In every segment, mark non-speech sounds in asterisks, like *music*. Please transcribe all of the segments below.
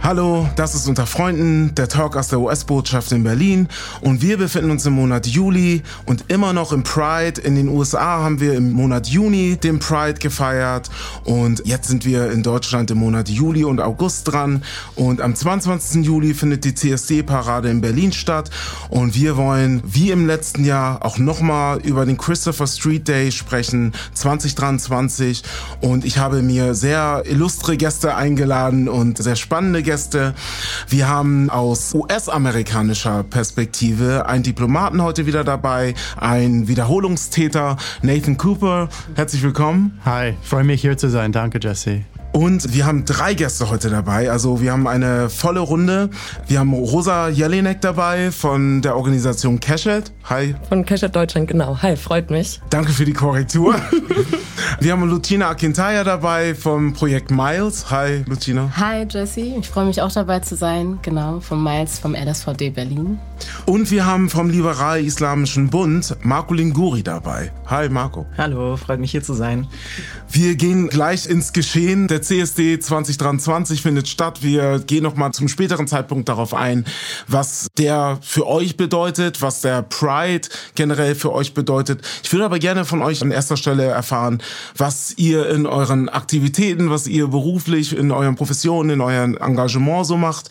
Hallo, das ist unter Freunden, der Talk aus der US-Botschaft in Berlin und wir befinden uns im Monat Juli und immer noch im Pride. In den USA haben wir im Monat Juni den Pride gefeiert und jetzt sind wir in Deutschland im Monat Juli und August dran und am 22. Juli findet die CSD-Parade in Berlin statt und wir wollen wie im letzten Jahr auch nochmal über den Christopher Street Day sprechen 2023 und ich habe mir sehr illustre Gäste eingeladen und sehr spannende Gäste. Wir haben aus US-amerikanischer Perspektive einen Diplomaten heute wieder dabei, ein Wiederholungstäter, Nathan Cooper. Herzlich willkommen. Hi, freue mich hier zu sein. Danke, Jesse. Und wir haben drei Gäste heute dabei. Also wir haben eine volle Runde. Wir haben Rosa Jelinek dabei von der Organisation Cashet. Hi. Von Cashet Deutschland, genau. Hi, freut mich. Danke für die Korrektur. *laughs* wir haben Lutina Akintaya dabei vom Projekt Miles. Hi, Lutina. Hi, Jesse. Ich freue mich auch dabei zu sein. Genau, vom Miles vom LSVD Berlin. Und wir haben vom Liberal-Islamischen Bund Marco Linguri dabei. Hi, Marco. Hallo, freut mich hier zu sein. Wir gehen gleich ins Geschehen. Der CSD 2023 findet statt. Wir gehen nochmal zum späteren Zeitpunkt darauf ein, was der für euch bedeutet, was der Pride generell für euch bedeutet. Ich würde aber gerne von euch an erster Stelle erfahren, was ihr in euren Aktivitäten, was ihr beruflich, in euren Professionen, in eurem Engagement so macht.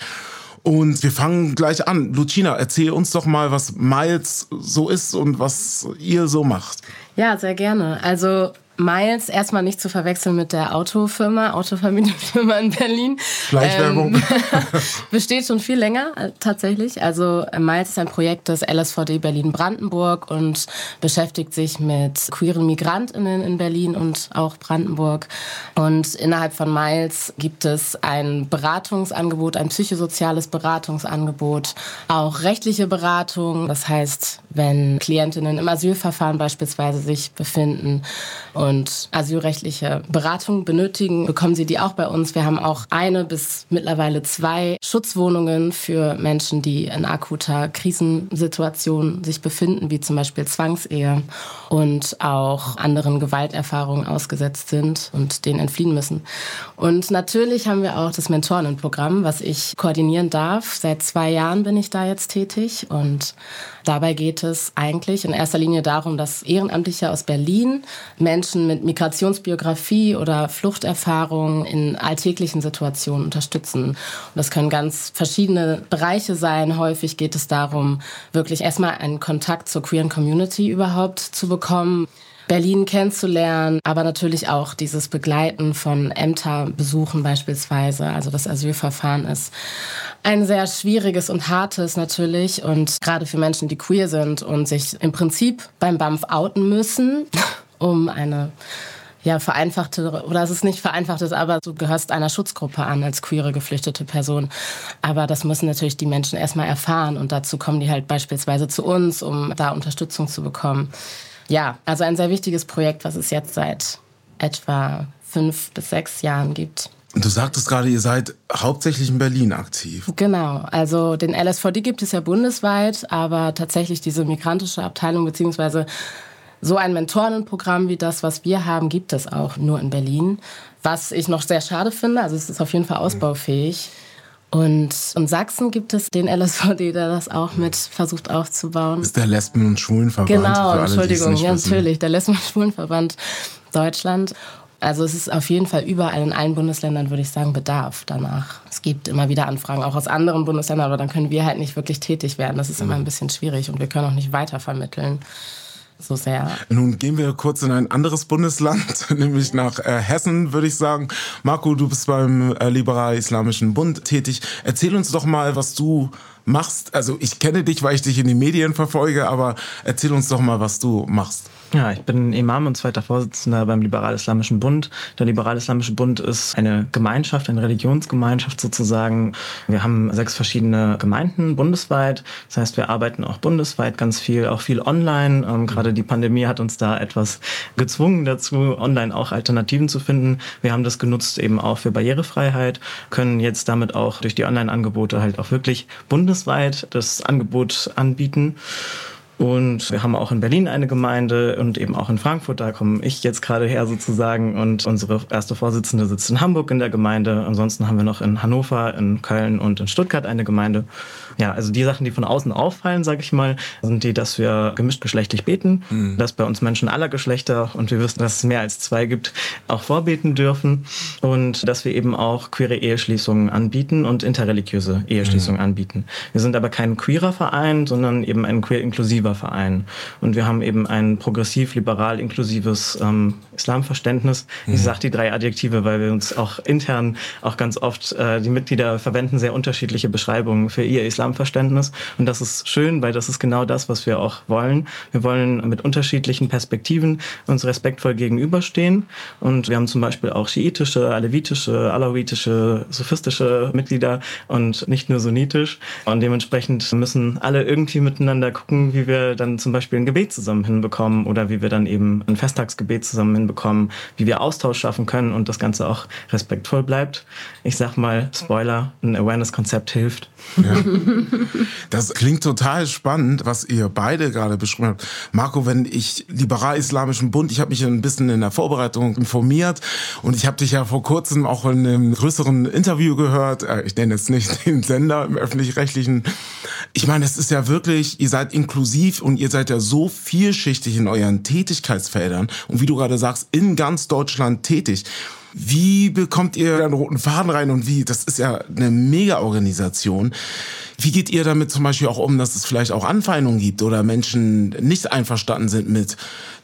Und wir fangen gleich an. Lucina, erzähl uns doch mal, was Miles so ist und was ihr so macht. Ja, sehr gerne. Also Miles erstmal nicht zu verwechseln mit der Autofirma, Autofamilienfirma in Berlin. Schleichwerbung. Ähm, *laughs* besteht schon viel länger äh, tatsächlich. Also äh, Miles ist ein Projekt des LSVD Berlin-Brandenburg und beschäftigt sich mit queeren Migrantinnen in Berlin und auch Brandenburg. Und innerhalb von Miles gibt es ein Beratungsangebot, ein psychosoziales Beratungsangebot, auch rechtliche Beratung. Das heißt, wenn Klientinnen im Asylverfahren beispielsweise sich befinden und asylrechtliche Beratung benötigen, bekommen sie die auch bei uns. Wir haben auch eine bis mittlerweile zwei Schutzwohnungen für Menschen, die in akuter Krisensituation sich befinden, wie zum Beispiel Zwangsehe und auch anderen Gewalterfahrungen ausgesetzt sind und denen entfliehen müssen. Und natürlich haben wir auch das Mentorenprogramm, was ich koordinieren darf. Seit zwei Jahren bin ich da jetzt tätig und Dabei geht es eigentlich in erster Linie darum, dass Ehrenamtliche aus Berlin Menschen mit Migrationsbiografie oder Fluchterfahrung in alltäglichen Situationen unterstützen. Und das können ganz verschiedene Bereiche sein. Häufig geht es darum, wirklich erstmal einen Kontakt zur queeren Community überhaupt zu bekommen. Berlin kennenzulernen, aber natürlich auch dieses Begleiten von Ämterbesuchen beispielsweise. Also das Asylverfahren ist ein sehr schwieriges und hartes natürlich und gerade für Menschen, die queer sind und sich im Prinzip beim BAMF outen müssen, *laughs* um eine ja, vereinfachte, oder es ist nicht vereinfachtes, aber du gehörst einer Schutzgruppe an als queere geflüchtete Person. Aber das müssen natürlich die Menschen erstmal erfahren und dazu kommen die halt beispielsweise zu uns, um da Unterstützung zu bekommen. Ja, also ein sehr wichtiges Projekt, was es jetzt seit etwa fünf bis sechs Jahren gibt. Und du sagtest gerade, ihr seid hauptsächlich in Berlin aktiv. Genau, also den LSVD gibt es ja bundesweit, aber tatsächlich diese migrantische Abteilung beziehungsweise so ein Mentorenprogramm wie das, was wir haben, gibt es auch nur in Berlin. Was ich noch sehr schade finde, also es ist auf jeden Fall ausbaufähig. Mhm. Und in Sachsen gibt es den LSVD, der das auch mit versucht aufzubauen. Das ist der Lesben- und Schwulenverband. Genau, alle, Entschuldigung, ja, natürlich, der Lesben- und Schwulenverband Deutschland. Also es ist auf jeden Fall überall in allen Bundesländern, würde ich sagen, Bedarf danach. Es gibt immer wieder Anfragen, auch aus anderen Bundesländern, aber dann können wir halt nicht wirklich tätig werden. Das ist immer ein bisschen schwierig und wir können auch nicht weitervermitteln so sehr. Nun gehen wir kurz in ein anderes Bundesland, *laughs* nämlich nach äh, Hessen, würde ich sagen. Marco, du bist beim äh, Liberal-Islamischen Bund tätig. Erzähl uns doch mal, was du machst. Also ich kenne dich, weil ich dich in den Medien verfolge, aber erzähl uns doch mal, was du machst. Ja, ich bin Imam und zweiter Vorsitzender beim Liberal-Islamischen Bund. Der Liberal-Islamische Bund ist eine Gemeinschaft, eine Religionsgemeinschaft sozusagen. Wir haben sechs verschiedene Gemeinden bundesweit. Das heißt, wir arbeiten auch bundesweit ganz viel, auch viel online. Ähm, gerade die Pandemie hat uns da etwas gezwungen dazu, online auch Alternativen zu finden. Wir haben das genutzt eben auch für Barrierefreiheit, können jetzt damit auch durch die Online-Angebote halt auch wirklich bundesweit das Angebot anbieten. Und wir haben auch in Berlin eine Gemeinde und eben auch in Frankfurt, da komme ich jetzt gerade her sozusagen. Und unsere erste Vorsitzende sitzt in Hamburg in der Gemeinde. Ansonsten haben wir noch in Hannover, in Köln und in Stuttgart eine Gemeinde. Ja, also die Sachen, die von außen auffallen, sage ich mal, sind die, dass wir gemischt geschlechtlich beten, mhm. dass bei uns Menschen aller Geschlechter und wir wissen, dass es mehr als zwei gibt, auch vorbeten dürfen und dass wir eben auch queere Eheschließungen anbieten und interreligiöse Eheschließungen mhm. anbieten. Wir sind aber kein queerer Verein, sondern eben ein queer-inklusiver Verein und wir haben eben ein progressiv-liberal-inklusives ähm, Islamverständnis. Mhm. Ich sage die drei Adjektive, weil wir uns auch intern auch ganz oft äh, die Mitglieder verwenden sehr unterschiedliche Beschreibungen für ihr Islam Islamverständnis. Und das ist schön, weil das ist genau das, was wir auch wollen. Wir wollen mit unterschiedlichen Perspektiven uns respektvoll gegenüberstehen. Und wir haben zum Beispiel auch schiitische, alevitische, alawitische, sophistische Mitglieder und nicht nur sunnitisch. Und dementsprechend müssen alle irgendwie miteinander gucken, wie wir dann zum Beispiel ein Gebet zusammen hinbekommen oder wie wir dann eben ein Festtagsgebet zusammen hinbekommen, wie wir Austausch schaffen können und das Ganze auch respektvoll bleibt. Ich sag mal, Spoiler, ein Awareness-Konzept hilft. *laughs* *laughs* Ja. *laughs* Das klingt total spannend, was ihr beide gerade beschrieben habt. Marco, wenn ich Liberal-Islamischen Bund, ich habe mich ein bisschen in der Vorbereitung informiert und ich habe dich ja vor kurzem auch in einem größeren Interview gehört. Äh, ich nenne jetzt nicht *laughs* den Sender im öffentlich-rechtlichen. Ich meine, es ist ja wirklich, ihr seid inklusiv und ihr seid ja so vielschichtig in euren Tätigkeitsfeldern und wie du gerade sagst, in ganz Deutschland tätig. Wie bekommt ihr einen roten Faden rein und wie? Das ist ja eine Mega-Organisation. Wie geht ihr damit zum Beispiel auch um, dass es vielleicht auch Anfeindungen gibt oder Menschen nicht einverstanden sind mit,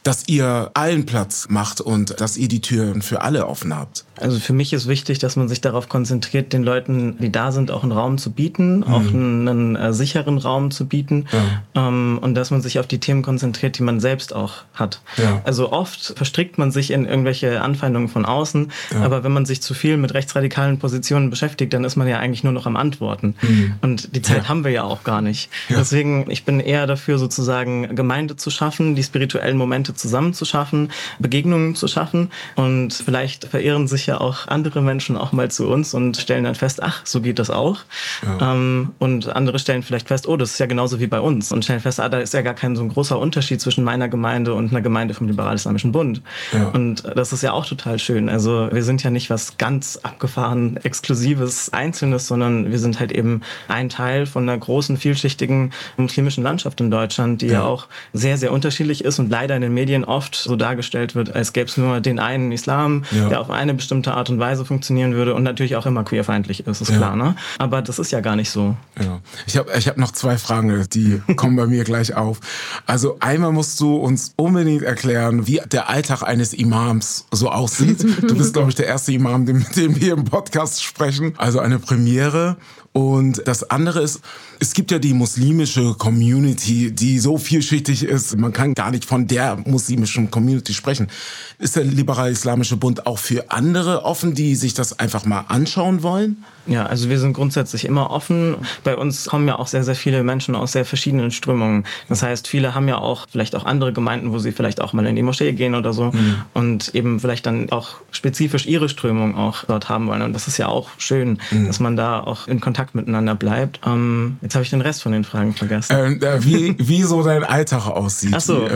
dass ihr allen Platz macht und dass ihr die Türen für alle offen habt? Also für mich ist wichtig, dass man sich darauf konzentriert, den Leuten, die da sind, auch einen Raum zu bieten, mhm. auch einen, einen äh, sicheren Raum zu bieten ja. ähm, und dass man sich auf die Themen konzentriert, die man selbst auch hat. Ja. Also oft verstrickt man sich in irgendwelche Anfeindungen von außen, ja. aber wenn man sich zu viel mit rechtsradikalen Positionen beschäftigt, dann ist man ja eigentlich nur noch am Antworten. Mhm. Und die Zeit haben wir ja auch gar nicht. Deswegen, ich bin eher dafür, sozusagen Gemeinde zu schaffen, die spirituellen Momente zusammen zu schaffen, Begegnungen zu schaffen und vielleicht verirren sich ja auch andere Menschen auch mal zu uns und stellen dann fest, ach, so geht das auch. Ja. Ähm, und andere stellen vielleicht fest, oh, das ist ja genauso wie bei uns. Und stellen fest, ah, da ist ja gar kein so ein großer Unterschied zwischen meiner Gemeinde und einer Gemeinde vom Liberal-Islamischen Bund. Ja. Und das ist ja auch total schön. Also wir sind ja nicht was ganz abgefahren, exklusives, einzelnes, sondern wir sind halt eben ein Teil von einer großen, vielschichtigen muslimischen Landschaft in Deutschland, die ja, ja auch sehr, sehr unterschiedlich ist und leider in den Medien oft so dargestellt wird, als gäbe es nur den einen Islam, der auf eine bestimmte bestimmte Art und Weise funktionieren würde und natürlich auch immer queerfeindlich ist, ist ja. klar, ne? Aber das ist ja gar nicht so. Ja. Ich habe ich hab noch zwei Fragen, die *laughs* kommen bei mir gleich auf. Also einmal musst du uns unbedingt erklären, wie der Alltag eines Imams so aussieht. Du bist, *laughs* glaube ich, der erste Imam, mit dem wir im Podcast sprechen. Also eine Premiere. Und das andere ist, es gibt ja die muslimische Community, die so vielschichtig ist, man kann gar nicht von der muslimischen Community sprechen. Ist der Liberal-Islamische Bund auch für andere offen, die sich das einfach mal anschauen wollen? Ja, also wir sind grundsätzlich immer offen. Bei uns kommen ja auch sehr, sehr viele Menschen aus sehr verschiedenen Strömungen. Das heißt, viele haben ja auch vielleicht auch andere Gemeinden, wo sie vielleicht auch mal in die Moschee gehen oder so mhm. und eben vielleicht dann auch spezifisch ihre Strömung auch dort haben wollen. Und das ist ja auch schön, mhm. dass man da auch in Kontakt miteinander bleibt. Ähm, jetzt habe ich den Rest von den Fragen vergessen. Ähm, äh, wie, wie so dein Alltag aussieht. Ach so.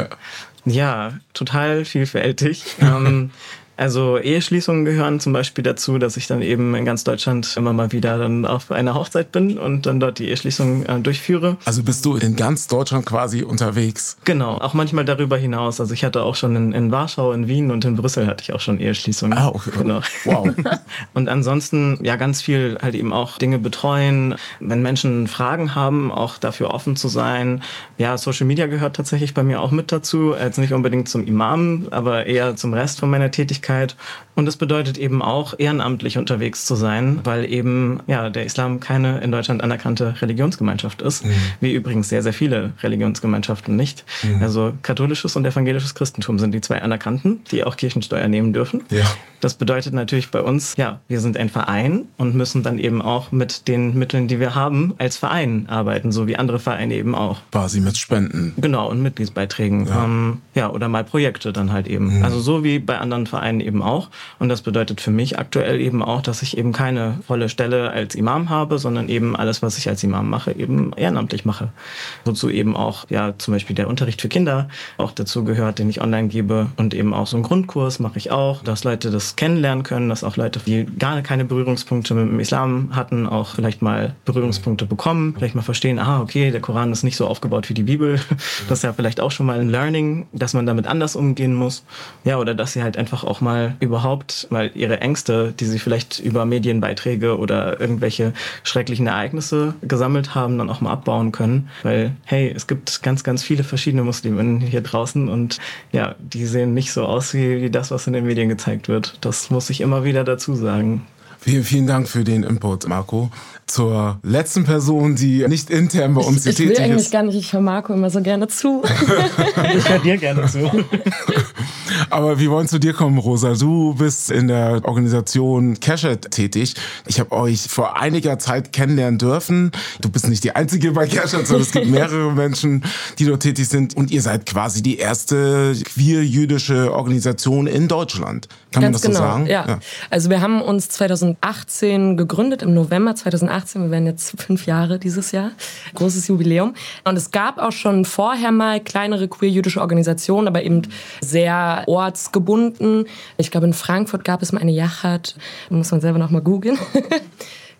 Ja, total vielfältig. *laughs* ähm, also Eheschließungen gehören zum Beispiel dazu, dass ich dann eben in ganz Deutschland immer mal wieder dann auf einer Hochzeit bin und dann dort die Eheschließung äh, durchführe. Also bist du in ganz Deutschland quasi unterwegs? Genau, auch manchmal darüber hinaus. Also ich hatte auch schon in, in Warschau, in Wien und in Brüssel hatte ich auch schon Eheschließungen. Ah, okay. Genau. Wow. *laughs* und ansonsten ja ganz viel halt eben auch Dinge betreuen. Wenn Menschen Fragen haben, auch dafür offen zu sein. Ja, Social Media gehört tatsächlich bei mir auch mit dazu. Jetzt nicht unbedingt zum Imam, aber eher zum Rest von meiner Tätigkeit Tätigkeit. Und es bedeutet eben auch, ehrenamtlich unterwegs zu sein, weil eben ja, der Islam keine in Deutschland anerkannte Religionsgemeinschaft ist, mhm. wie übrigens sehr, sehr viele Religionsgemeinschaften nicht. Mhm. Also katholisches und evangelisches Christentum sind die zwei anerkannten, die auch Kirchensteuer nehmen dürfen. Ja. Das bedeutet natürlich bei uns, ja, wir sind ein Verein und müssen dann eben auch mit den Mitteln, die wir haben, als Verein arbeiten, so wie andere Vereine eben auch. Quasi mit Spenden. Genau, und Mitgliedsbeiträgen. Ja, ähm, ja oder mal Projekte dann halt eben. Mhm. Also so wie bei anderen Vereinen eben auch. Und das bedeutet für mich aktuell eben auch, dass ich eben keine volle Stelle als Imam habe, sondern eben alles, was ich als Imam mache, eben ehrenamtlich mache. Wozu eben auch, ja, zum Beispiel der Unterricht für Kinder auch dazu gehört, den ich online gebe. Und eben auch so einen Grundkurs mache ich auch, dass Leute das kennenlernen können, dass auch Leute, die gar keine Berührungspunkte mit dem Islam hatten, auch vielleicht mal Berührungspunkte bekommen, vielleicht mal verstehen, ah, okay, der Koran ist nicht so aufgebaut wie die Bibel. Das ist ja vielleicht auch schon mal ein Learning, dass man damit anders umgehen muss. Ja, oder dass sie halt einfach auch mal überhaupt mal ihre Ängste, die sie vielleicht über Medienbeiträge oder irgendwelche schrecklichen Ereignisse gesammelt haben, dann auch mal abbauen können. Weil, hey, es gibt ganz, ganz viele verschiedene Muslime hier draußen und ja, die sehen nicht so aus wie das, was in den Medien gezeigt wird. Das muss ich immer wieder dazu sagen. Vielen, vielen Dank für den Input, Marco. Zur letzten Person, die nicht intern bei uns ich, tätig ist. Ich will eigentlich gar nicht, ich höre Marco immer so gerne zu. *laughs* *laughs* ich höre dir gerne zu. *laughs* Aber wir wollen zu dir kommen, Rosa. Du bist in der Organisation Cashet tätig. Ich habe euch vor einiger Zeit kennenlernen dürfen. Du bist nicht die Einzige bei Cashet, sondern es gibt mehrere Menschen, die dort tätig sind. Und ihr seid quasi die erste queer-jüdische Organisation in Deutschland. Kann Ganz man das genau, so sagen? Ja. ja. Also wir haben uns 2018 gegründet, im November 2018. Wir werden jetzt *laughs* fünf Jahre dieses Jahr. Großes Jubiläum. Und es gab auch schon vorher mal kleinere queer-jüdische Organisationen, aber eben sehr ortsgebunden. Ich glaube, in Frankfurt gab es mal eine Yachat. Muss man selber noch mal googeln. *laughs*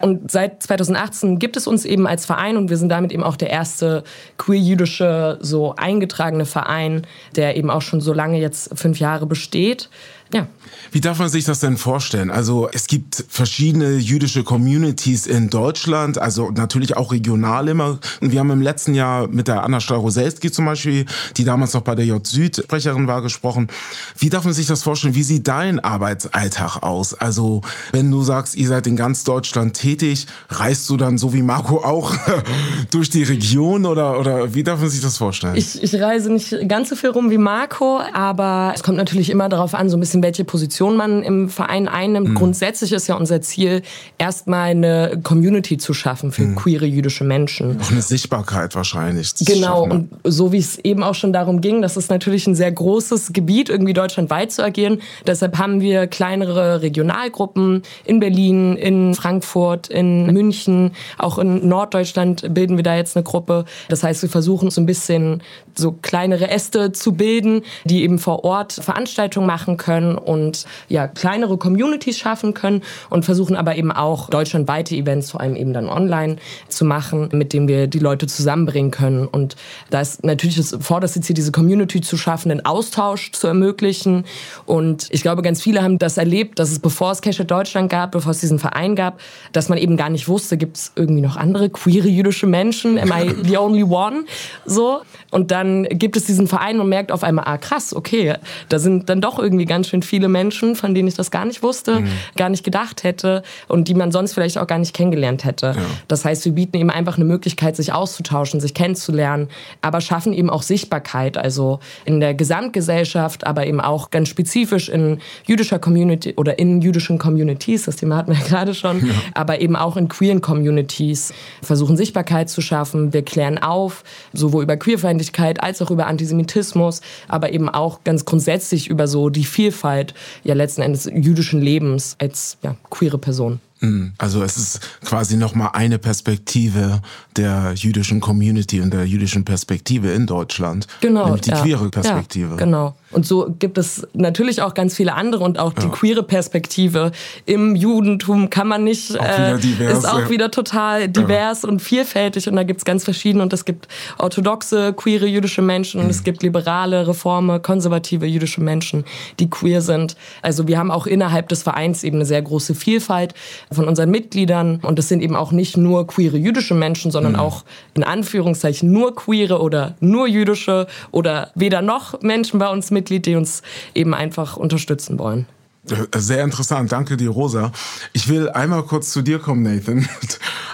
Und seit 2018 gibt es uns eben als Verein und wir sind damit eben auch der erste queer-jüdische, so eingetragene Verein, der eben auch schon so lange jetzt fünf Jahre besteht. Ja. Wie darf man sich das denn vorstellen? Also es gibt verschiedene jüdische Communities in Deutschland, also natürlich auch regional immer. Und wir haben im letzten Jahr mit der Anna Staroselski zum Beispiel, die damals noch bei der J-Süd Sprecherin war, gesprochen. Wie darf man sich das vorstellen? Wie sieht dein Arbeitsalltag aus? Also wenn du sagst, ihr seid in ganz Deutschland tätig, reist du dann so wie Marco auch *laughs* durch die Region oder, oder wie darf man sich das vorstellen? Ich, ich reise nicht ganz so viel rum wie Marco, aber es kommt natürlich immer darauf an, so ein bisschen welche Position Position man im Verein einnimmt. Mhm. Grundsätzlich ist ja unser Ziel, erstmal eine Community zu schaffen für mhm. queere jüdische Menschen. Auch eine Sichtbarkeit wahrscheinlich. Genau, schaffen, und so wie es eben auch schon darum ging, das ist natürlich ein sehr großes Gebiet, irgendwie deutschlandweit zu agieren. Deshalb haben wir kleinere Regionalgruppen in Berlin, in Frankfurt, in München, auch in Norddeutschland bilden wir da jetzt eine Gruppe. Das heißt, wir versuchen so ein bisschen so kleinere Äste zu bilden, die eben vor Ort Veranstaltungen machen können und ja, kleinere Communities schaffen können und versuchen aber eben auch deutschlandweite Events, vor allem eben dann online, zu machen, mit denen wir die Leute zusammenbringen können. Und da ist natürlich das vorderste Ziel, diese Community zu schaffen, den Austausch zu ermöglichen. Und ich glaube, ganz viele haben das erlebt, dass es bevor es Cash Deutschland gab, bevor es diesen Verein gab, dass man eben gar nicht wusste, gibt es irgendwie noch andere queere jüdische Menschen? Am I the only one? So. Und dann gibt es diesen Verein und merkt auf einmal, ah krass, okay, da sind dann doch irgendwie ganz schön viele Menschen Menschen, von denen ich das gar nicht wusste, mhm. gar nicht gedacht hätte und die man sonst vielleicht auch gar nicht kennengelernt hätte. Ja. Das heißt, wir bieten eben einfach eine Möglichkeit, sich auszutauschen, sich kennenzulernen, aber schaffen eben auch Sichtbarkeit, also in der Gesamtgesellschaft, aber eben auch ganz spezifisch in jüdischer Community oder in jüdischen Communities, das Thema hatten wir ja gerade schon, ja. aber eben auch in queeren Communities versuchen Sichtbarkeit zu schaffen. Wir klären auf, sowohl über Queerfeindlichkeit als auch über Antisemitismus, aber eben auch ganz grundsätzlich über so die Vielfalt ja letzten Endes jüdischen Lebens als ja, queere Person. Mhm. Also es ist quasi nochmal eine Perspektive der jüdischen Community und der jüdischen Perspektive in Deutschland. Genau. Nämlich die ja. queere Perspektive. Ja, genau. Und so gibt es natürlich auch ganz viele andere und auch die ja. queere Perspektive im Judentum kann man nicht, auch äh, divers, ist auch ja. wieder total divers ja. und vielfältig und da gibt es ganz verschiedene und es gibt orthodoxe, queere jüdische Menschen und mhm. es gibt liberale, reforme, konservative jüdische Menschen, die queer sind. Also wir haben auch innerhalb des Vereins eben eine sehr große Vielfalt von unseren Mitgliedern und es sind eben auch nicht nur queere jüdische Menschen, sondern mhm. auch in Anführungszeichen nur queere oder nur jüdische oder weder noch Menschen bei uns mit Mitglied, die uns eben einfach unterstützen wollen. Äh, sehr interessant, danke dir, Rosa. Ich will einmal kurz zu dir kommen, Nathan. *laughs*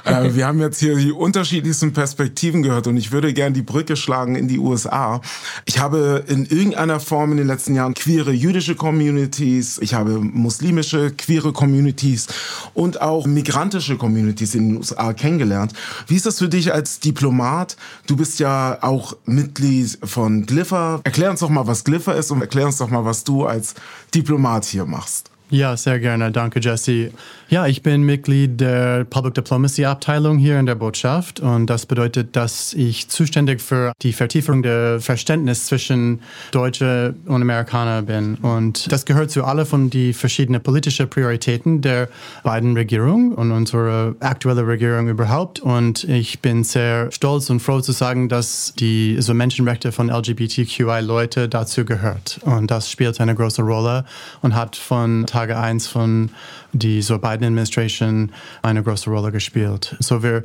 Äh, wir haben jetzt hier die unterschiedlichsten Perspektiven gehört und ich würde gerne die Brücke schlagen in die USA. Ich habe in irgendeiner Form in den letzten Jahren queere jüdische Communities, ich habe muslimische queere Communities und auch migrantische Communities in den USA kennengelernt. Wie ist das für dich als Diplomat? Du bist ja auch Mitglied von Glypher. Erklär uns doch mal, was Glypher ist und erklär uns doch mal, was du als Diplomat hier machst. Ja, sehr gerne. Danke, Jesse. Ja, ich bin Mitglied der Public Diplomacy Abteilung hier in der Botschaft und das bedeutet, dass ich zuständig für die Vertiefung der Verständnis zwischen Deutsche und Amerikaner bin. Und das gehört zu alle von die verschiedenen politischen Prioritäten der beiden Regierungen und unserer aktuellen Regierung überhaupt. Und ich bin sehr stolz und froh zu sagen, dass die so Menschenrechte von LGBTQI-Leute dazu gehört. Und das spielt eine große Rolle und hat von Tage 1 von die so Biden Administration eine große Rolle gespielt. So wir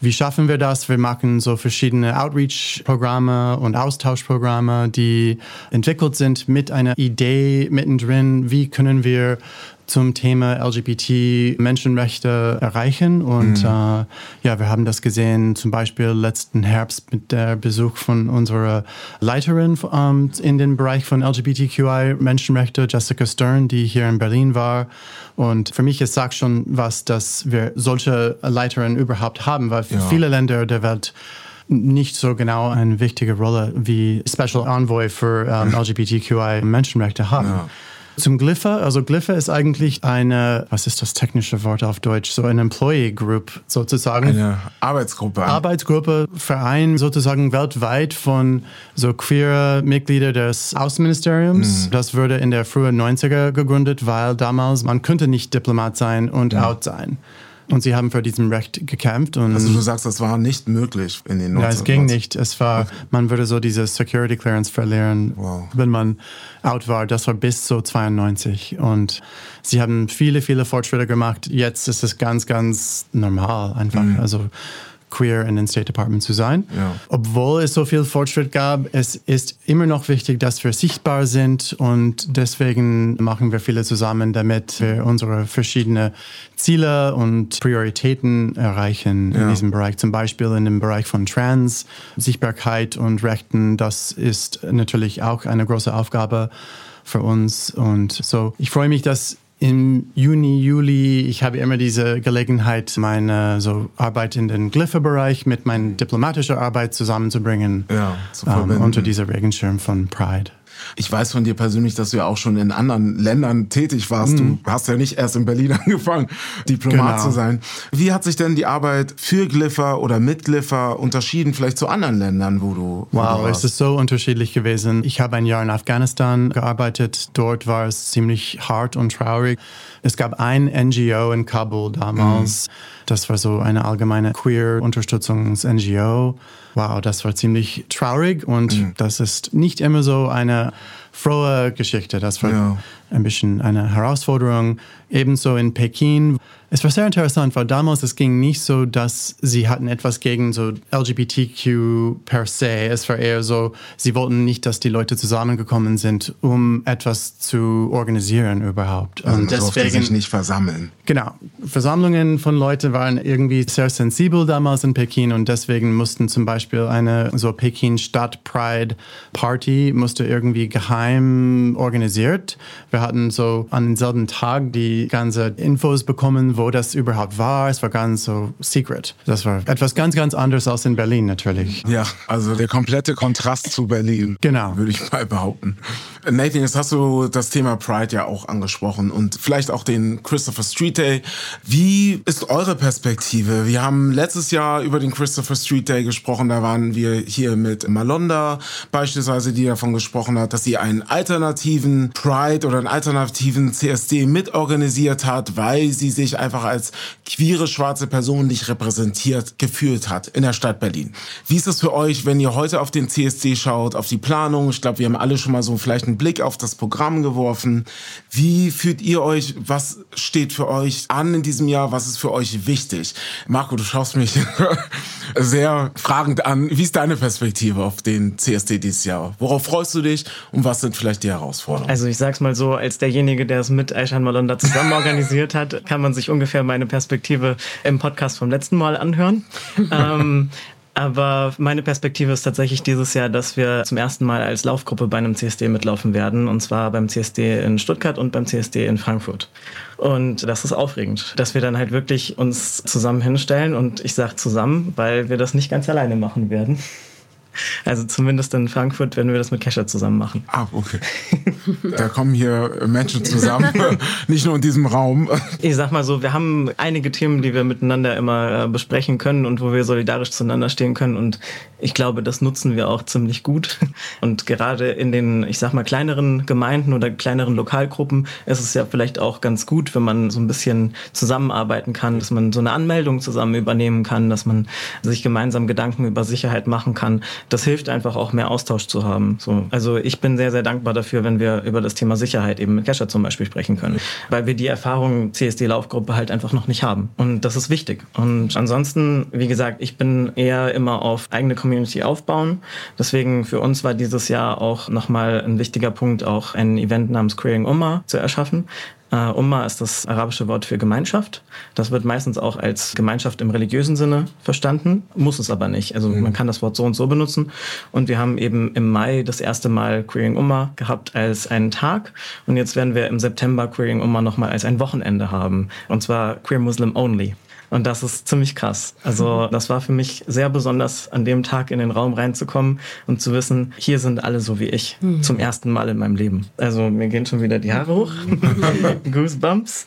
wie schaffen wir das? Wir machen so verschiedene Outreach-Programme und Austauschprogramme, die entwickelt sind mit einer Idee mittendrin. Wie können wir zum Thema LGBT-Menschenrechte erreichen. Und mhm. äh, ja, wir haben das gesehen zum Beispiel letzten Herbst mit der Besuch von unserer Leiterin ähm, in den Bereich von LGBTQI-Menschenrechte, Jessica Stern, die hier in Berlin war. Und für mich ist sagt schon was, dass wir solche Leiterinnen überhaupt haben, weil ja. viele Länder der Welt nicht so genau eine wichtige Rolle wie Special Envoy für ähm, *laughs* LGBTQI Menschenrechte haben. Ja. Zum Glypher, also Glypher ist eigentlich eine, was ist das technische Wort auf Deutsch, so eine Employee Group sozusagen. Eine Arbeitsgruppe. Arbeitsgruppe, Verein sozusagen weltweit von so queer Mitgliedern des Außenministeriums. Mhm. Das wurde in der frühen 90er gegründet, weil damals man könnte nicht Diplomat sein und ja. out sein. Und sie haben für diesem Recht gekämpft. Und also du sagst, das war nicht möglich in den 90ern? Ja, es ging nicht. Es war, man würde so diese Security Clearance verlieren, wow. wenn man out war. Das war bis so 92. Und sie haben viele, viele Fortschritte gemacht. Jetzt ist es ganz, ganz normal einfach. Mhm. Also queer in den State Department zu sein. Ja. Obwohl es so viel Fortschritt gab, es ist immer noch wichtig, dass wir sichtbar sind und deswegen machen wir viele zusammen, damit wir unsere verschiedenen Ziele und Prioritäten erreichen ja. in diesem Bereich. Zum Beispiel in dem Bereich von Trans, Sichtbarkeit und Rechten. Das ist natürlich auch eine große Aufgabe für uns. Und so, ich freue mich, dass im Juni, Juli, ich habe immer diese Gelegenheit, meine so Arbeit in den Glypher-Bereich mit meiner diplomatischen Arbeit zusammenzubringen ja, zu ähm, unter dieser Regenschirm von Pride. Ich weiß von dir persönlich, dass du ja auch schon in anderen Ländern tätig warst. Mhm. Du hast ja nicht erst in Berlin *laughs* angefangen, Diplomat genau. zu sein. Wie hat sich denn die Arbeit für Glypher oder mit Glypher unterschieden, vielleicht zu anderen Ländern, wo du. Wo wow, du es ist so unterschiedlich gewesen. Ich habe ein Jahr in Afghanistan gearbeitet. Dort war es ziemlich hart und traurig. Es gab ein NGO in Kabul damals. Mhm. Das war so eine allgemeine Queer-Unterstützungs-NGO wow, das war ziemlich traurig und mhm. das ist nicht immer so eine frohe Geschichte. Das war ja. Ein bisschen eine Herausforderung. Ebenso in Peking es war sehr interessant, weil damals es ging nicht so, dass sie hatten etwas gegen so LGBTQ per se. Es war eher so, sie wollten nicht, dass die Leute zusammengekommen sind, um etwas zu organisieren überhaupt. Also Und deswegen sich nicht versammeln. Genau, Versammlungen von Leuten waren irgendwie sehr sensibel damals in Peking und deswegen mussten zum Beispiel eine so Peking Stadt Pride Party musste irgendwie geheim organisiert. Wir hatten so an demselben Tag die ganze Infos bekommen wo das überhaupt war. Es war ganz so secret. Das war etwas ganz, ganz anderes als in Berlin natürlich. Ja, also der komplette Kontrast zu Berlin. Genau. Würde ich mal behaupten. Nathan, jetzt hast du das Thema Pride ja auch angesprochen und vielleicht auch den Christopher Street Day. Wie ist eure Perspektive? Wir haben letztes Jahr über den Christopher Street Day gesprochen. Da waren wir hier mit Malonda beispielsweise, die davon gesprochen hat, dass sie einen alternativen Pride oder einen alternativen CSD mitorganisiert hat, weil sie sich einfach als queere schwarze Person nicht repräsentiert gefühlt hat in der Stadt Berlin. Wie ist es für euch, wenn ihr heute auf den CSD schaut, auf die Planung? Ich glaube, wir haben alle schon mal so vielleicht einen Blick auf das Programm geworfen. Wie fühlt ihr euch? Was steht für euch an in diesem Jahr? Was ist für euch wichtig? Marco, du schaust mich *laughs* sehr fragend an. Wie ist deine Perspektive auf den CSD dieses Jahr? Worauf freust du dich und was sind vielleicht die Herausforderungen? Also ich sag's mal so, als derjenige, der es mit Aishan Malonda zusammen organisiert hat, kann man sich ungefähr meine Perspektive im Podcast vom letzten Mal anhören. *laughs* ähm, aber meine Perspektive ist tatsächlich dieses Jahr, dass wir zum ersten Mal als Laufgruppe bei einem CSD mitlaufen werden. Und zwar beim CSD in Stuttgart und beim CSD in Frankfurt. Und das ist aufregend, dass wir dann halt wirklich uns zusammen hinstellen. Und ich sage zusammen, weil wir das nicht ganz alleine machen werden. Also zumindest in Frankfurt werden wir das mit Kescher zusammen machen. Ah, okay. Da kommen hier Menschen zusammen, *laughs* nicht nur in diesem Raum. Ich sag mal so, wir haben einige Themen, die wir miteinander immer äh, besprechen können und wo wir solidarisch zueinander stehen können. Und ich glaube, das nutzen wir auch ziemlich gut. *laughs* Und gerade in den, ich sag mal, kleineren Gemeinden oder kleineren Lokalgruppen ist es ja vielleicht auch ganz gut, wenn man so ein bisschen zusammenarbeiten kann, dass man so eine Anmeldung zusammen übernehmen kann, dass man sich gemeinsam Gedanken über Sicherheit machen kann das hilft einfach auch mehr Austausch zu haben. So, also ich bin sehr, sehr dankbar dafür, wenn wir über das Thema Sicherheit eben mit Kescher zum Beispiel sprechen können, weil wir die Erfahrung CSD-Laufgruppe halt einfach noch nicht haben. Und das ist wichtig. Und ansonsten, wie gesagt, ich bin eher immer auf eigene Community aufbauen. Deswegen für uns war dieses Jahr auch nochmal ein wichtiger Punkt, auch ein Event namens Queering Umma zu erschaffen. Uh, Umma ist das arabische Wort für Gemeinschaft. Das wird meistens auch als Gemeinschaft im religiösen Sinne verstanden, muss es aber nicht. Also mhm. man kann das Wort so und so benutzen. Und wir haben eben im Mai das erste Mal Queering Umma gehabt als einen Tag. Und jetzt werden wir im September Queering Umma nochmal als ein Wochenende haben. Und zwar Queer Muslim Only. Und das ist ziemlich krass. Also das war für mich sehr besonders, an dem Tag in den Raum reinzukommen und zu wissen, hier sind alle so wie ich. Mhm. Zum ersten Mal in meinem Leben. Also mir gehen schon wieder die Haare hoch. *laughs* *laughs* Goosebumps.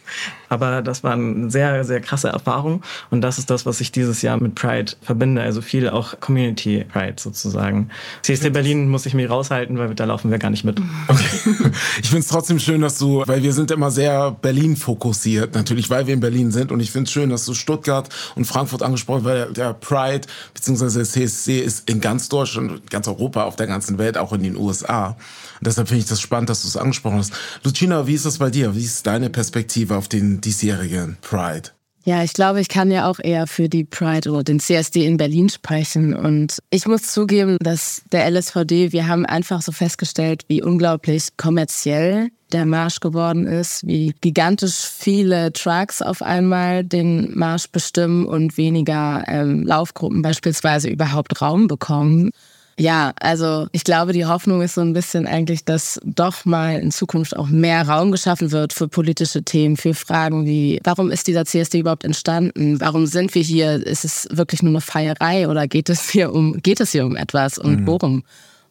Aber das war eine sehr, sehr krasse Erfahrung. Und das ist das, was ich dieses Jahr mit Pride verbinde. Also viel auch Community Pride sozusagen. CSD Berlin muss ich mich raushalten, weil da laufen wir gar nicht mit. Okay. *laughs* Ich finde es trotzdem schön, dass du, weil wir sind immer sehr Berlin fokussiert, natürlich, weil wir in Berlin sind. Und ich finde es schön, dass du Stuttgart und Frankfurt angesprochen, weil der Pride bzw. der CSC ist in ganz Deutschland, ganz Europa, auf der ganzen Welt, auch in den USA. Und deshalb finde ich das spannend, dass du es angesprochen hast. Lucina, wie ist das bei dir? Wie ist deine Perspektive auf den diesjährigen Pride? Ja, ich glaube, ich kann ja auch eher für die Pride oder den CSD in Berlin sprechen. Und ich muss zugeben, dass der LSVD, wir haben einfach so festgestellt, wie unglaublich kommerziell der Marsch geworden ist, wie gigantisch viele Trucks auf einmal den Marsch bestimmen und weniger ähm, Laufgruppen beispielsweise überhaupt Raum bekommen. Ja, also ich glaube, die Hoffnung ist so ein bisschen eigentlich, dass doch mal in Zukunft auch mehr Raum geschaffen wird für politische Themen, für Fragen wie, warum ist dieser CSD überhaupt entstanden? Warum sind wir hier? Ist es wirklich nur eine Feierei oder geht es hier um, geht es hier um etwas und mhm. worum?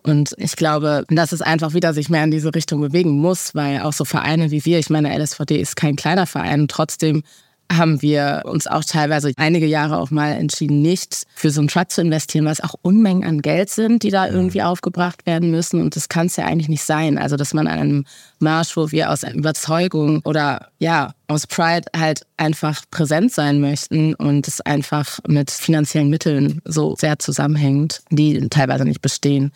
Und ich glaube, dass es einfach wieder sich mehr in diese Richtung bewegen muss, weil auch so Vereine wie wir, ich meine, LSVD ist kein kleiner Verein, trotzdem haben wir uns auch teilweise einige Jahre auch mal entschieden, nicht für so einen Truck zu investieren, weil es auch Unmengen an Geld sind, die da irgendwie aufgebracht werden müssen. Und das kann es ja eigentlich nicht sein. Also, dass man an einem Marsch, wo wir aus Überzeugung oder ja, aus Pride halt einfach präsent sein möchten und es einfach mit finanziellen Mitteln so sehr zusammenhängt, die teilweise nicht bestehen.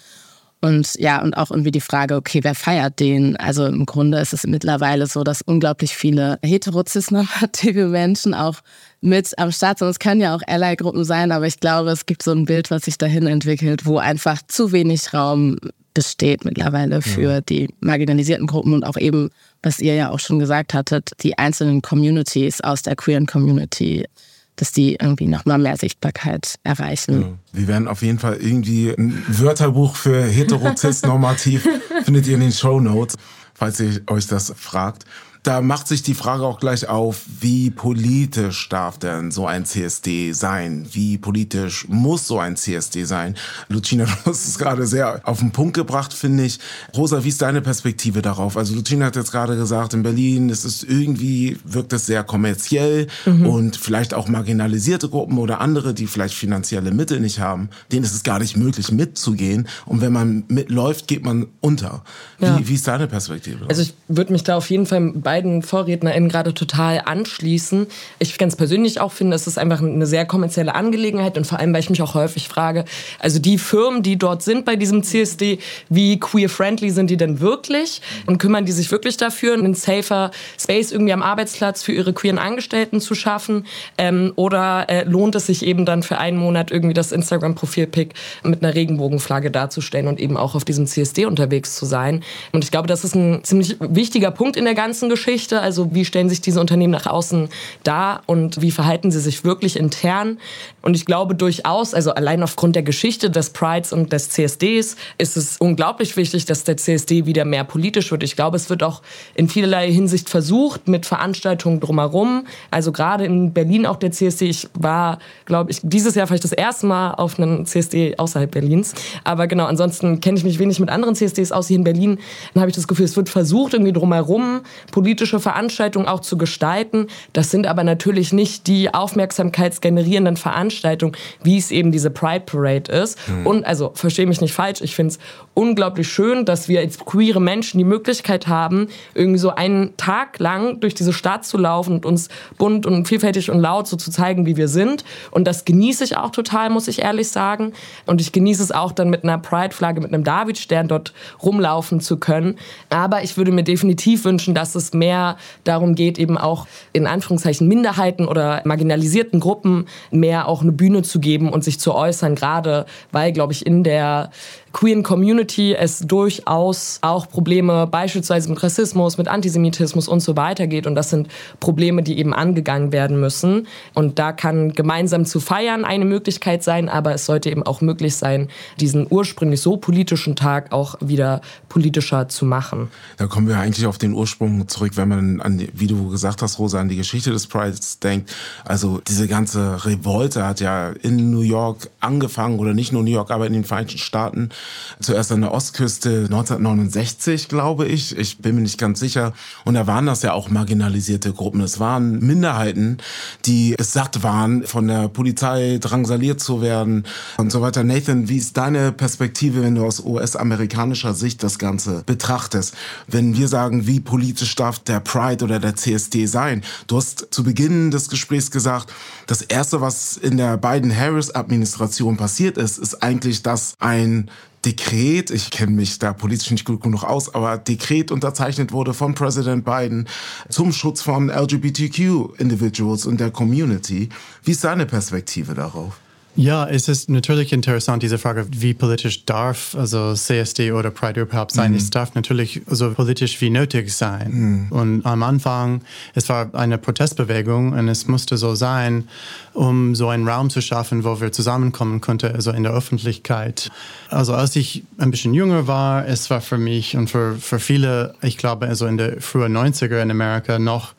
Und ja, und auch irgendwie die Frage, okay, wer feiert den? Also im Grunde ist es mittlerweile so, dass unglaublich viele heterozisnormative *laughs* Menschen auch mit am Start sind. Es können ja auch Ally-Gruppen sein, aber ich glaube, es gibt so ein Bild, was sich dahin entwickelt, wo einfach zu wenig Raum besteht mittlerweile für ja. die marginalisierten Gruppen und auch eben, was ihr ja auch schon gesagt hattet, die einzelnen Communities aus der queeren Community dass die irgendwie nochmal mehr Sichtbarkeit erreichen. Ja. Wir werden auf jeden Fall irgendwie ein Wörterbuch für heterozis normativ *laughs* findet ihr in den Show Notes, falls ihr euch das fragt da macht sich die Frage auch gleich auf, wie politisch darf denn so ein CSD sein? Wie politisch muss so ein CSD sein? Lucina, *laughs* du hast es gerade sehr auf den Punkt gebracht, finde ich. Rosa, wie ist deine Perspektive darauf? Also Lucina hat jetzt gerade gesagt, in Berlin ist es irgendwie, wirkt es sehr kommerziell mhm. und vielleicht auch marginalisierte Gruppen oder andere, die vielleicht finanzielle Mittel nicht haben, denen ist es gar nicht möglich mitzugehen. Und wenn man mitläuft, geht man unter. Wie, ja. wie ist deine Perspektive? Also ich würde mich da auf jeden Fall bei beiden VorrednerInnen gerade total anschließen. Ich ganz persönlich auch finde, es ist einfach eine sehr kommerzielle Angelegenheit und vor allem, weil ich mich auch häufig frage, also die Firmen, die dort sind bei diesem CSD, wie queer-friendly sind die denn wirklich und kümmern die sich wirklich dafür, einen safer Space irgendwie am Arbeitsplatz für ihre queeren Angestellten zu schaffen ähm, oder äh, lohnt es sich eben dann für einen Monat irgendwie das Instagram-Profil-Pick mit einer Regenbogenflagge darzustellen und eben auch auf diesem CSD unterwegs zu sein. Und ich glaube, das ist ein ziemlich wichtiger Punkt in der ganzen Geschichte. Also wie stellen sich diese Unternehmen nach außen dar und wie verhalten sie sich wirklich intern? Und ich glaube durchaus, also allein aufgrund der Geschichte des Prides und des CSDs ist es unglaublich wichtig, dass der CSD wieder mehr politisch wird. Ich glaube, es wird auch in vielerlei Hinsicht versucht mit Veranstaltungen drumherum. Also gerade in Berlin auch der CSD. Ich war, glaube ich, dieses Jahr vielleicht das erste Mal auf einem CSD außerhalb Berlins. Aber genau, ansonsten kenne ich mich wenig mit anderen CSDs aus. Hier in Berlin habe ich das Gefühl, es wird versucht, irgendwie drumherum politische Veranstaltungen auch zu gestalten. Das sind aber natürlich nicht die aufmerksamkeitsgenerierenden Veranstaltungen, wie es eben diese Pride Parade ist. Mhm. Und also, verstehe mich nicht falsch, ich finde es unglaublich schön, dass wir als queere Menschen die Möglichkeit haben, irgendwie so einen Tag lang durch diese Stadt zu laufen und uns bunt und vielfältig und laut so zu zeigen, wie wir sind. Und das genieße ich auch total, muss ich ehrlich sagen. Und ich genieße es auch dann mit einer Pride-Flagge, mit einem Davidstern dort rumlaufen zu können. Aber ich würde mir definitiv wünschen, dass es mehr darum geht, eben auch in Anführungszeichen Minderheiten oder marginalisierten Gruppen mehr auch eine Bühne zu geben und sich zu äußern, gerade weil, glaube ich, in der queeren Community es durchaus auch Probleme beispielsweise mit Rassismus, mit Antisemitismus und so weiter geht. Und das sind Probleme, die eben angegangen werden müssen. Und da kann gemeinsam zu feiern eine Möglichkeit sein, aber es sollte eben auch möglich sein, diesen ursprünglich so politischen Tag auch wieder politischer zu machen. Da kommen wir eigentlich auf den Ursprung zurück, wenn man an, wie du gesagt hast, Rosa, an die Geschichte des Prides denkt. Also diese ganze Revolte hat ja in New York angefangen oder nicht nur New York, aber in den Vereinigten Staaten zuerst an der Ostküste 1969, glaube ich. Ich bin mir nicht ganz sicher. Und da waren das ja auch marginalisierte Gruppen. Es waren Minderheiten, die es satt waren, von der Polizei drangsaliert zu werden und so weiter. Nathan, wie ist deine Perspektive, wenn du aus US-amerikanischer Sicht das Ganze betrachtest? Wenn wir sagen, wie politisch darf der Pride oder der CSD sein? Du hast zu Beginn des Gesprächs gesagt, das erste, was in der beiden Harris-Administration passiert ist, ist eigentlich, dass ein Dekret, ich kenne mich da politisch nicht gut genug aus, aber Dekret unterzeichnet wurde von Präsident Biden zum Schutz von LGBTQ-Individuals und der Community. Wie ist deine Perspektive darauf? Ja, es ist natürlich interessant, diese Frage, wie politisch darf also CSD oder Pride überhaupt sein. Mhm. Es darf natürlich so politisch wie nötig sein. Mhm. Und am Anfang, es war eine Protestbewegung und es musste so sein, um so einen Raum zu schaffen, wo wir zusammenkommen konnten, also in der Öffentlichkeit. Also als ich ein bisschen jünger war, es war für mich und für, für viele, ich glaube, also in der frühen 90er in Amerika noch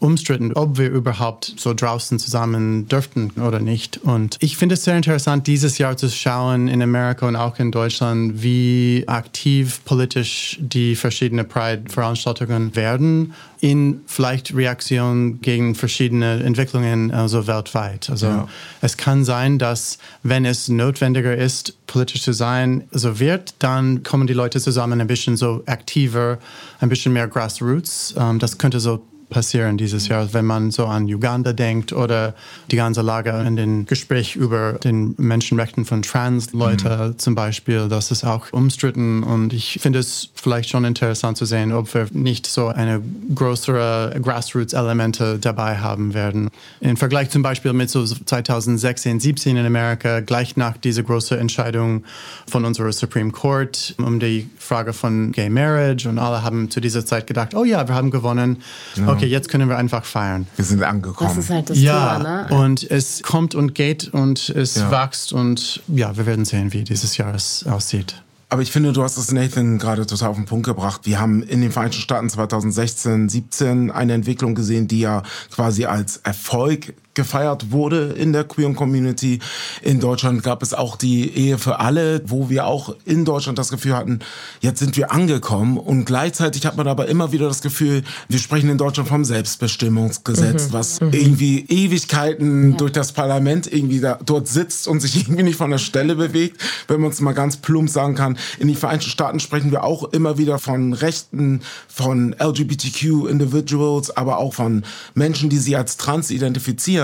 umstritten, ob wir überhaupt so draußen zusammen dürften oder nicht. Und ich finde es sehr interessant, dieses Jahr zu schauen in Amerika und auch in Deutschland, wie aktiv politisch die verschiedenen Pride-Veranstaltungen werden in vielleicht Reaktion gegen verschiedene Entwicklungen also weltweit. Also ja. es kann sein, dass wenn es notwendiger ist, politisch zu sein, so wird, dann kommen die Leute zusammen ein bisschen so aktiver, ein bisschen mehr Grassroots. Ähm, das könnte so passieren dieses Jahr, wenn man so an Uganda denkt oder die ganze Lage in den Gespräch über den Menschenrechten von Trans-Leute mhm. zum Beispiel. Das ist auch umstritten und ich finde es vielleicht schon interessant zu sehen, ob wir nicht so eine größere Grassroots-Elemente dabei haben werden. Im Vergleich zum Beispiel mit so 2016, 17 in Amerika, gleich nach dieser großen Entscheidung von unserer Supreme Court um die Frage von Gay Marriage und alle haben zu dieser Zeit gedacht, oh ja, wir haben gewonnen. Ja. Okay, jetzt können wir einfach feiern. Wir sind angekommen. Das ist halt das ja, Thema, ne? Und es kommt und geht und es ja. wächst und ja, wir werden sehen, wie dieses Jahr es aussieht. Aber ich finde, du hast es Nathan gerade total auf den Punkt gebracht. Wir haben in den Vereinigten Staaten 2016, 17 eine Entwicklung gesehen, die ja quasi als Erfolg gefeiert wurde in der queeren Community. In Deutschland gab es auch die Ehe für alle, wo wir auch in Deutschland das Gefühl hatten, jetzt sind wir angekommen. Und gleichzeitig hat man aber immer wieder das Gefühl, wir sprechen in Deutschland vom Selbstbestimmungsgesetz, mhm. was mhm. irgendwie Ewigkeiten ja. durch das Parlament irgendwie da, dort sitzt und sich irgendwie nicht von der Stelle bewegt. Wenn man es mal ganz plump sagen kann, in den Vereinigten Staaten sprechen wir auch immer wieder von Rechten, von LGBTQ-Individuals, aber auch von Menschen, die sie als trans identifizieren.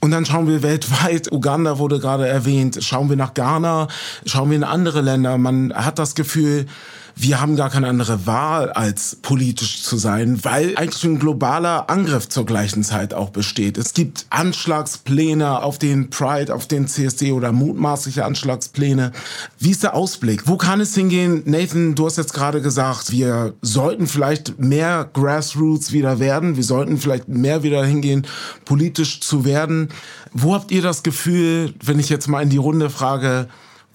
Und dann schauen wir weltweit, Uganda wurde gerade erwähnt, schauen wir nach Ghana, schauen wir in andere Länder. Man hat das Gefühl, wir haben gar keine andere Wahl, als politisch zu sein, weil eigentlich ein globaler Angriff zur gleichen Zeit auch besteht. Es gibt Anschlagspläne auf den Pride, auf den CSD oder mutmaßliche Anschlagspläne. Wie ist der Ausblick? Wo kann es hingehen? Nathan, du hast jetzt gerade gesagt, wir sollten vielleicht mehr Grassroots wieder werden. Wir sollten vielleicht mehr wieder hingehen, politisch zu werden. Wo habt ihr das Gefühl, wenn ich jetzt mal in die Runde frage,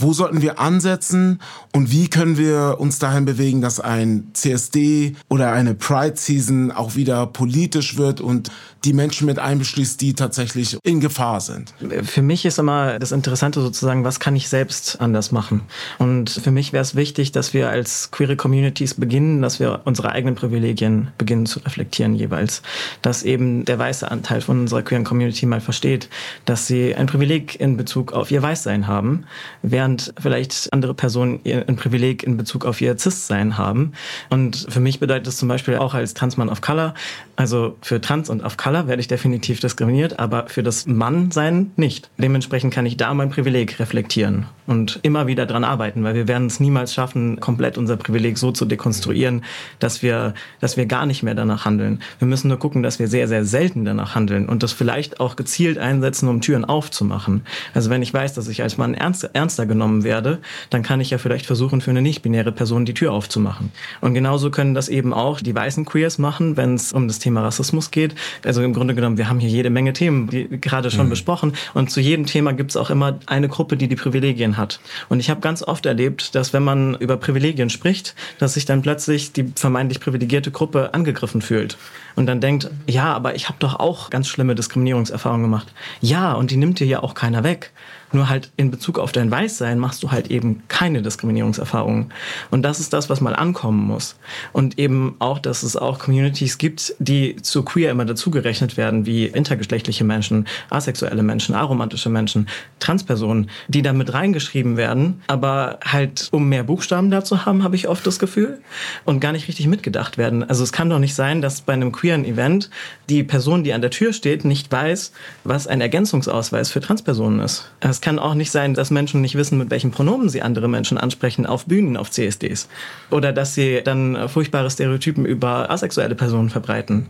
wo sollten wir ansetzen und wie können wir uns dahin bewegen, dass ein CSD oder eine Pride Season auch wieder politisch wird und die Menschen mit einbeschließt, die tatsächlich in Gefahr sind. Für mich ist immer das Interessante sozusagen, was kann ich selbst anders machen? Und für mich wäre es wichtig, dass wir als queere Communities beginnen, dass wir unsere eigenen Privilegien beginnen zu reflektieren jeweils. Dass eben der weiße Anteil von unserer queeren Community mal versteht, dass sie ein Privileg in Bezug auf ihr Weißsein haben, während vielleicht andere Personen ein Privileg in Bezug auf ihr Cis-Sein haben. Und für mich bedeutet es zum Beispiel auch als Transmann of Color, also für Trans und of Color, Color werde ich definitiv diskriminiert, aber für das Mannsein nicht. Dementsprechend kann ich da mein Privileg reflektieren und immer wieder dran arbeiten, weil wir werden es niemals schaffen, komplett unser Privileg so zu dekonstruieren, dass wir, dass wir gar nicht mehr danach handeln. Wir müssen nur gucken, dass wir sehr, sehr selten danach handeln und das vielleicht auch gezielt einsetzen, um Türen aufzumachen. Also wenn ich weiß, dass ich als Mann ernst, ernster genommen werde, dann kann ich ja vielleicht versuchen, für eine nicht-binäre Person die Tür aufzumachen. Und genauso können das eben auch die weißen Queers machen, wenn es um das Thema Rassismus geht. Also im Grunde genommen, wir haben hier jede Menge Themen, die gerade schon mhm. besprochen. Und zu jedem Thema gibt es auch immer eine Gruppe, die die Privilegien hat. Und ich habe ganz oft erlebt, dass wenn man über Privilegien spricht, dass sich dann plötzlich die vermeintlich privilegierte Gruppe angegriffen fühlt. Und dann denkt, ja, aber ich habe doch auch ganz schlimme Diskriminierungserfahrungen gemacht. Ja, und die nimmt dir ja auch keiner weg. Nur halt in Bezug auf dein Weißsein machst du halt eben keine Diskriminierungserfahrungen. Und das ist das, was mal ankommen muss. Und eben auch, dass es auch Communities gibt, die zu queer immer dazugerechnet werden, wie intergeschlechtliche Menschen, asexuelle Menschen, aromantische Menschen, Transpersonen, die da mit reingeschrieben werden. Aber halt, um mehr Buchstaben dazu haben, habe ich oft das Gefühl. Und gar nicht richtig mitgedacht werden. Also es kann doch nicht sein, dass bei einem queeren Event die Person, die an der Tür steht, nicht weiß, was ein Ergänzungsausweis für Transpersonen ist. Es kann auch nicht sein, dass Menschen nicht wissen, mit welchen Pronomen sie andere Menschen ansprechen auf Bühnen, auf CSDs. Oder dass sie dann furchtbare Stereotypen über asexuelle Personen verbreiten.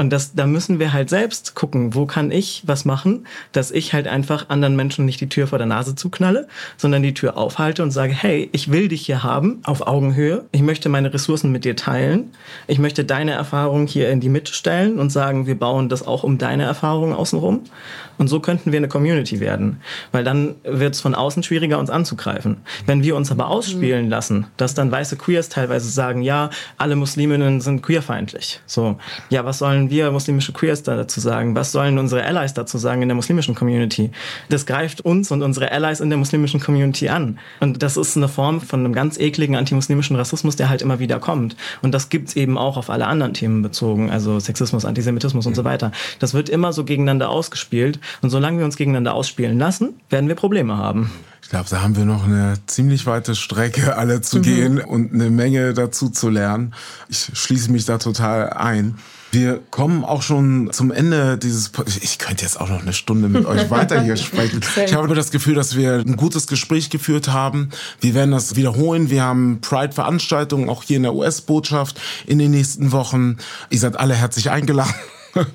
Und das, da müssen wir halt selbst gucken, wo kann ich was machen, dass ich halt einfach anderen Menschen nicht die Tür vor der Nase zuknalle, sondern die Tür aufhalte und sage, hey, ich will dich hier haben, auf Augenhöhe. Ich möchte meine Ressourcen mit dir teilen. Ich möchte deine Erfahrung hier in die Mitte stellen und sagen, wir bauen das auch um deine Erfahrungen außenrum. Und so könnten wir eine Community werden. Weil dann wird es von außen schwieriger, uns anzugreifen. Wenn wir uns aber ausspielen mhm. lassen, dass dann weiße Queers teilweise sagen, ja, alle Musliminnen sind queerfeindlich. So, ja, was sollen wir muslimische Queers da dazu sagen? Was sollen unsere Allies dazu sagen in der muslimischen Community? Das greift uns und unsere Allies in der muslimischen Community an. Und das ist eine Form von einem ganz ekligen antimuslimischen Rassismus, der halt immer wieder kommt. Und das gibt's eben auch auf alle anderen Themen bezogen, also Sexismus, Antisemitismus und so weiter. Das wird immer so gegeneinander ausgespielt. Und solange wir uns gegeneinander ausspielen lassen, werden wir Probleme haben. Ich glaube, da haben wir noch eine ziemlich weite Strecke alle zu mhm. gehen und eine Menge dazu zu lernen. Ich schließe mich da total ein. Wir kommen auch schon zum Ende dieses. Ich könnte jetzt auch noch eine Stunde mit euch *laughs* weiter hier sprechen. Ich habe das Gefühl, dass wir ein gutes Gespräch geführt haben. Wir werden das wiederholen. Wir haben Pride-Veranstaltungen auch hier in der US-Botschaft in den nächsten Wochen. Ihr seid alle herzlich eingeladen. *laughs*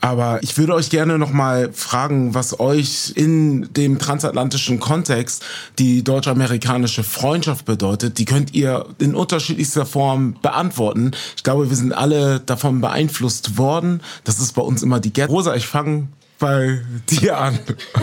Aber ich würde euch gerne noch mal fragen, was euch in dem transatlantischen Kontext die deutsch-amerikanische Freundschaft bedeutet. Die könnt ihr in unterschiedlichster Form beantworten. Ich glaube, wir sind alle davon beeinflusst worden. Das ist bei uns immer die Ghetto. Rosa, ich fange bei dir an. *laughs*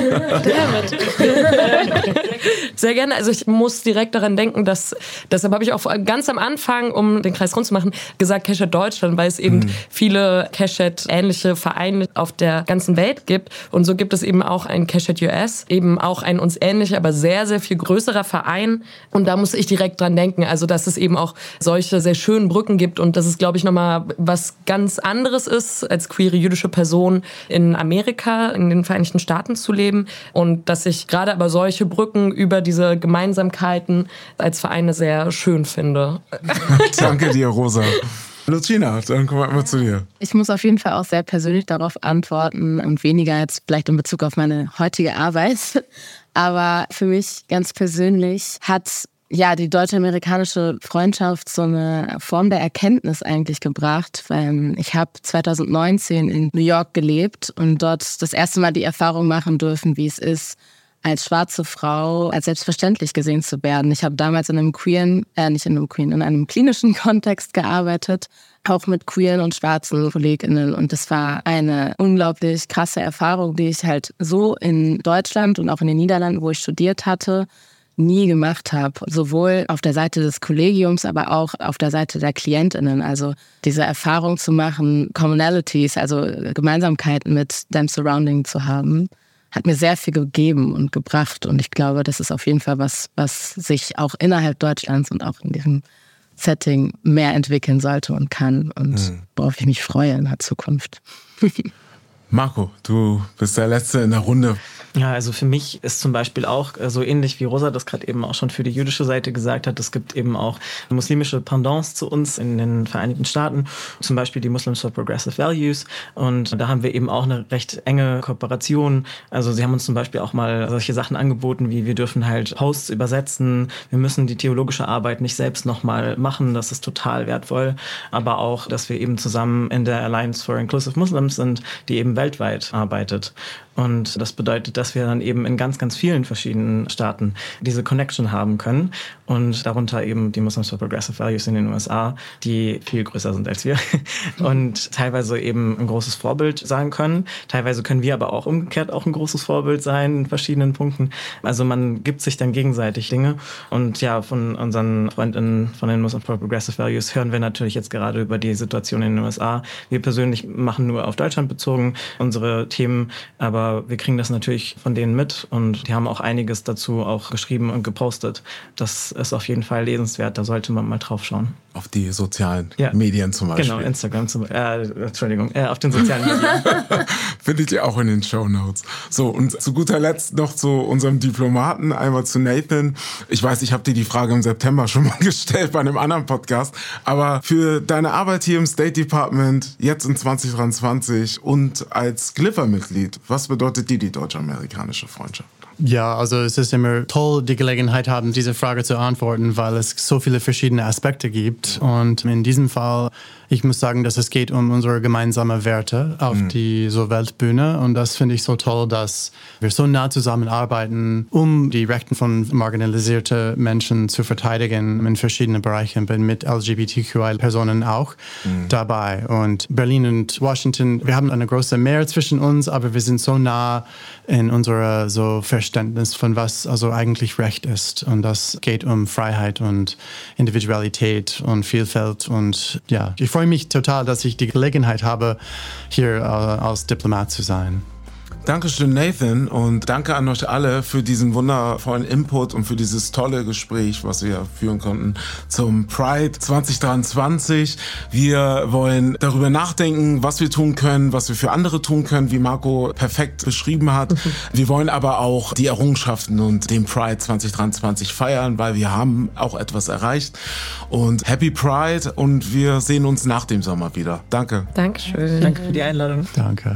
Sehr gerne. Also ich muss direkt daran denken, dass deshalb habe ich auch ganz am Anfang, um den Kreis rund zu machen, gesagt Keshet Deutschland, weil es eben mhm. viele Keshet-ähnliche Vereine auf der ganzen Welt gibt. Und so gibt es eben auch ein Keshet US, eben auch ein uns ähnlicher, aber sehr, sehr viel größerer Verein. Und da muss ich direkt dran denken. Also dass es eben auch solche sehr schönen Brücken gibt und dass es, glaube ich, nochmal was ganz anderes ist, als queere jüdische Person in Amerika, in den Vereinigten Staaten zu leben. Und dass ich gerade aber solche Brücken über diese Gemeinsamkeiten als Vereine sehr schön finde. *laughs* Danke dir, Rosa. Lucina, dann kommen wir mal zu dir. Ich muss auf jeden Fall auch sehr persönlich darauf antworten und weniger jetzt vielleicht in Bezug auf meine heutige Arbeit. Aber für mich ganz persönlich hat ja, die deutsch-amerikanische Freundschaft so eine Form der Erkenntnis eigentlich gebracht, weil ich habe 2019 in New York gelebt und dort das erste Mal die Erfahrung machen dürfen, wie es ist, als schwarze Frau als selbstverständlich gesehen zu werden. Ich habe damals in einem queeren, äh, nicht in einem queeren, in einem klinischen *laughs* Kontext gearbeitet, auch mit queeren und schwarzen KollegInnen. Und das war eine unglaublich krasse Erfahrung, die ich halt so in Deutschland und auch in den Niederlanden, wo ich studiert hatte, nie gemacht habe. Sowohl auf der Seite des Kollegiums, aber auch auf der Seite der KlientInnen. Also diese Erfahrung zu machen, Commonalities, also Gemeinsamkeiten mit dem Surrounding zu haben, hat mir sehr viel gegeben und gebracht. Und ich glaube, das ist auf jeden Fall was, was sich auch innerhalb Deutschlands und auch in diesem Setting mehr entwickeln sollte und kann und mhm. worauf ich mich freue in der Zukunft. *laughs* Marco, du bist der Letzte in der Runde. Ja, also für mich ist zum Beispiel auch äh, so ähnlich wie Rosa das gerade eben auch schon für die jüdische Seite gesagt hat. Es gibt eben auch muslimische Pendants zu uns in den Vereinigten Staaten, zum Beispiel die Muslims for Progressive Values. Und da haben wir eben auch eine recht enge Kooperation. Also sie haben uns zum Beispiel auch mal solche Sachen angeboten, wie wir dürfen halt Posts übersetzen. Wir müssen die theologische Arbeit nicht selbst nochmal machen. Das ist total wertvoll. Aber auch, dass wir eben zusammen in der Alliance for Inclusive Muslims sind, die eben weltweit arbeitet. Und das bedeutet, dass wir dann eben in ganz, ganz vielen verschiedenen Staaten diese Connection haben können. Und darunter eben die Muslims for Progressive Values in den USA, die viel größer sind als wir. *laughs* Und teilweise eben ein großes Vorbild sein können. Teilweise können wir aber auch umgekehrt auch ein großes Vorbild sein in verschiedenen Punkten. Also man gibt sich dann gegenseitig Dinge. Und ja, von unseren Freundinnen von den Muslims for Progressive Values hören wir natürlich jetzt gerade über die Situation in den USA. Wir persönlich machen nur auf Deutschland bezogen unsere Themen, aber wir kriegen das natürlich von denen mit und die haben auch einiges dazu auch geschrieben und gepostet. Das ist auf jeden Fall lesenswert, da sollte man mal drauf schauen. Auf die sozialen ja. Medien zum Beispiel. Genau, Instagram zum äh, Entschuldigung, äh, auf den sozialen Medien. *laughs* Findet ihr auch in den Show Notes. So, und zu guter Letzt noch zu unserem Diplomaten, einmal zu Nathan. Ich weiß, ich habe dir die Frage im September schon mal *laughs* gestellt bei einem anderen Podcast, aber für deine Arbeit hier im State Department, jetzt in 2023 und als Glypher-Mitglied, was bedeutet dir die deutsch-amerikanische Freundschaft? Ja, also es ist immer toll, die Gelegenheit haben, diese Frage zu antworten, weil es so viele verschiedene Aspekte gibt. Und in diesem Fall ich muss sagen, dass es geht um unsere gemeinsamen Werte auf mhm. die so Weltbühne und das finde ich so toll, dass wir so nah zusammenarbeiten, um die Rechte von marginalisierten Menschen zu verteidigen in verschiedenen Bereichen. Bin mit LGBTQI-Personen auch mhm. dabei und Berlin und Washington, wir haben eine große Mehr zwischen uns, aber wir sind so nah in unserer so Verständnis von was also eigentlich Recht ist und das geht um Freiheit und Individualität und Vielfalt und ja, ich freue freue mich total, dass ich die Gelegenheit habe, hier äh, als Diplomat zu sein. Dankeschön, Nathan, und danke an euch alle für diesen wundervollen Input und für dieses tolle Gespräch, was wir führen konnten zum Pride 2023. Wir wollen darüber nachdenken, was wir tun können, was wir für andere tun können, wie Marco perfekt beschrieben hat. Wir wollen aber auch die Errungenschaften und den Pride 2023 feiern, weil wir haben auch etwas erreicht. Und Happy Pride und wir sehen uns nach dem Sommer wieder. Danke. Dankeschön. Danke für die Einladung. Danke.